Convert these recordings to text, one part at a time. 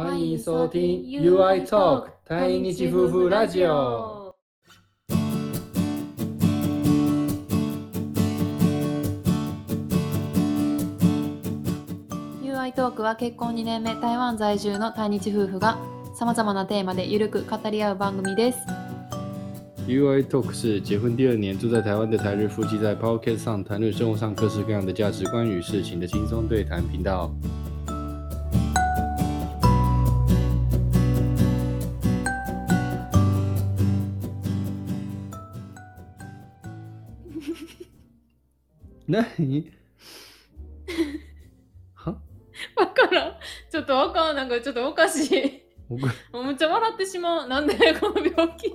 欢迎收听 UI Talk 台日夫婦ラジオ。UI トークは結婚2年目台湾在住の対日夫婦がさまざまなテーマでゆるく語り合う番組です。UI Talk 是结婚第二年住在台湾的台日夫妻在 Podcast 上谈论生活上各式各样的价值观与事情的轻松对谈频道。何？は？わからん。ちょっとわからん。なんかちょっとおかしい。僕むっちゃ笑ってしまう。なんでこの病気。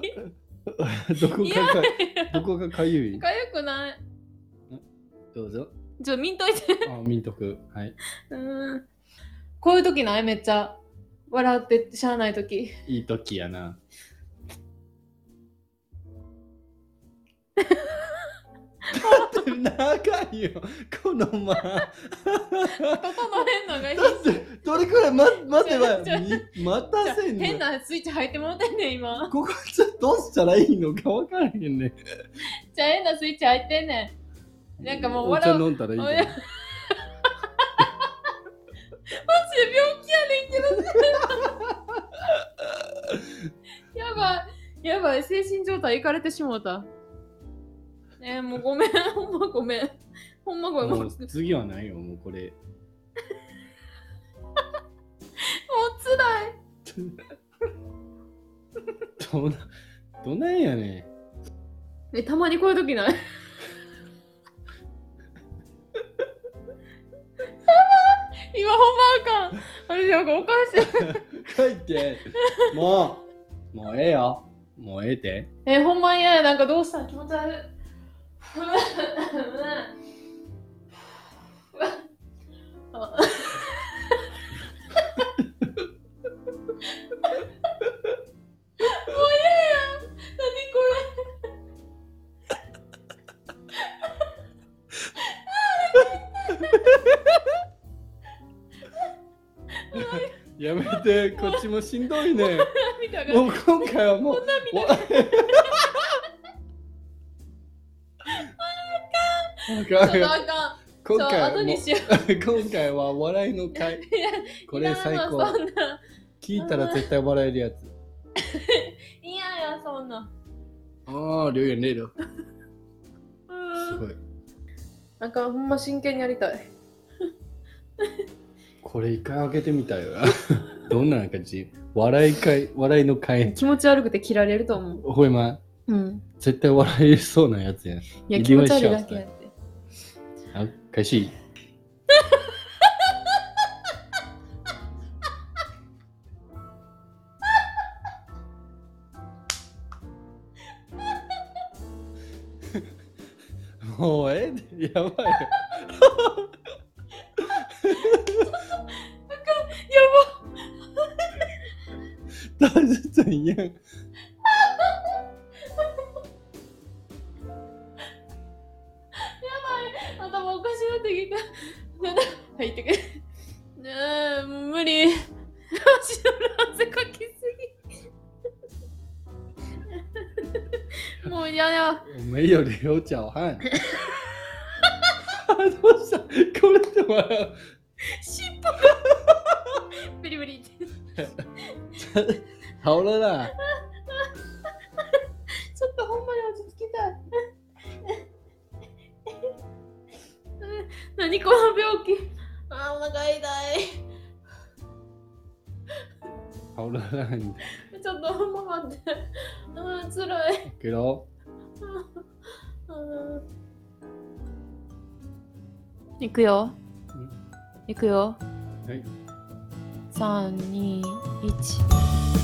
どこがかどこがかゆい？かゆくない？どうぞ。ちょっと見んといて。あ、ミントク。はい。うん。こういう時ない？めっちゃ。笑ってしゃあない時。いい時やな。だって長いよ、この間。だ整えんのがいい。って、どれくらい、ま、待てば待たせんの変なスイッチ入ってもらってんねん今。ここちょっとどうしたらいいのか分からへんね。じゃあ変なスイッチ入ってんねん。なんかもうお茶。飲んだらいいマジで病気やねんけど。やばい。やばい。精神状態いかれてしもうた。えー、もうごめん。ほんまごめん。ほんまごめん。もうももうう次はないよ、もうこれ。つらい。どな、どないやねえ、たまにこういう時ない？今ほんまあかん。あれなんかおかしい。ん。書いて。もう、もうええよ。もうええて。え、ほんま嫌や。なんかどうしたん？気持ち悪い。や。めて、こっちもしんどいね。もう今回はもう。今回はも 今回は笑いの回。これ最高いらんわ。そんな。聞いたら絶対笑えるやつ。いやや、そんな。ああ、流眼泪了。すうんごい。なんかほんま真剣にやりたい。これ一回開けてみたいわ。どんな感じ笑い会、笑いの会。気持ち悪くて切られると思う。ほいま、うん。絶対笑えそうなやつやん。いや、入気持ち悪いだけやって。好，开始。もうええでやばいよ。や 到底是怎样？かしなってきた。入ってくる。ねえ、もう無理。足の裏汗かきすぎ。もう嫌や。我没有流脚汗。どうしたこれで笑う。尻尾が。ブリブリって。好了啦。何この病気？あーお腹痛い。ちょっとほんま待って。うん、つらい。いくよ。いくよ。はい。3、2、1。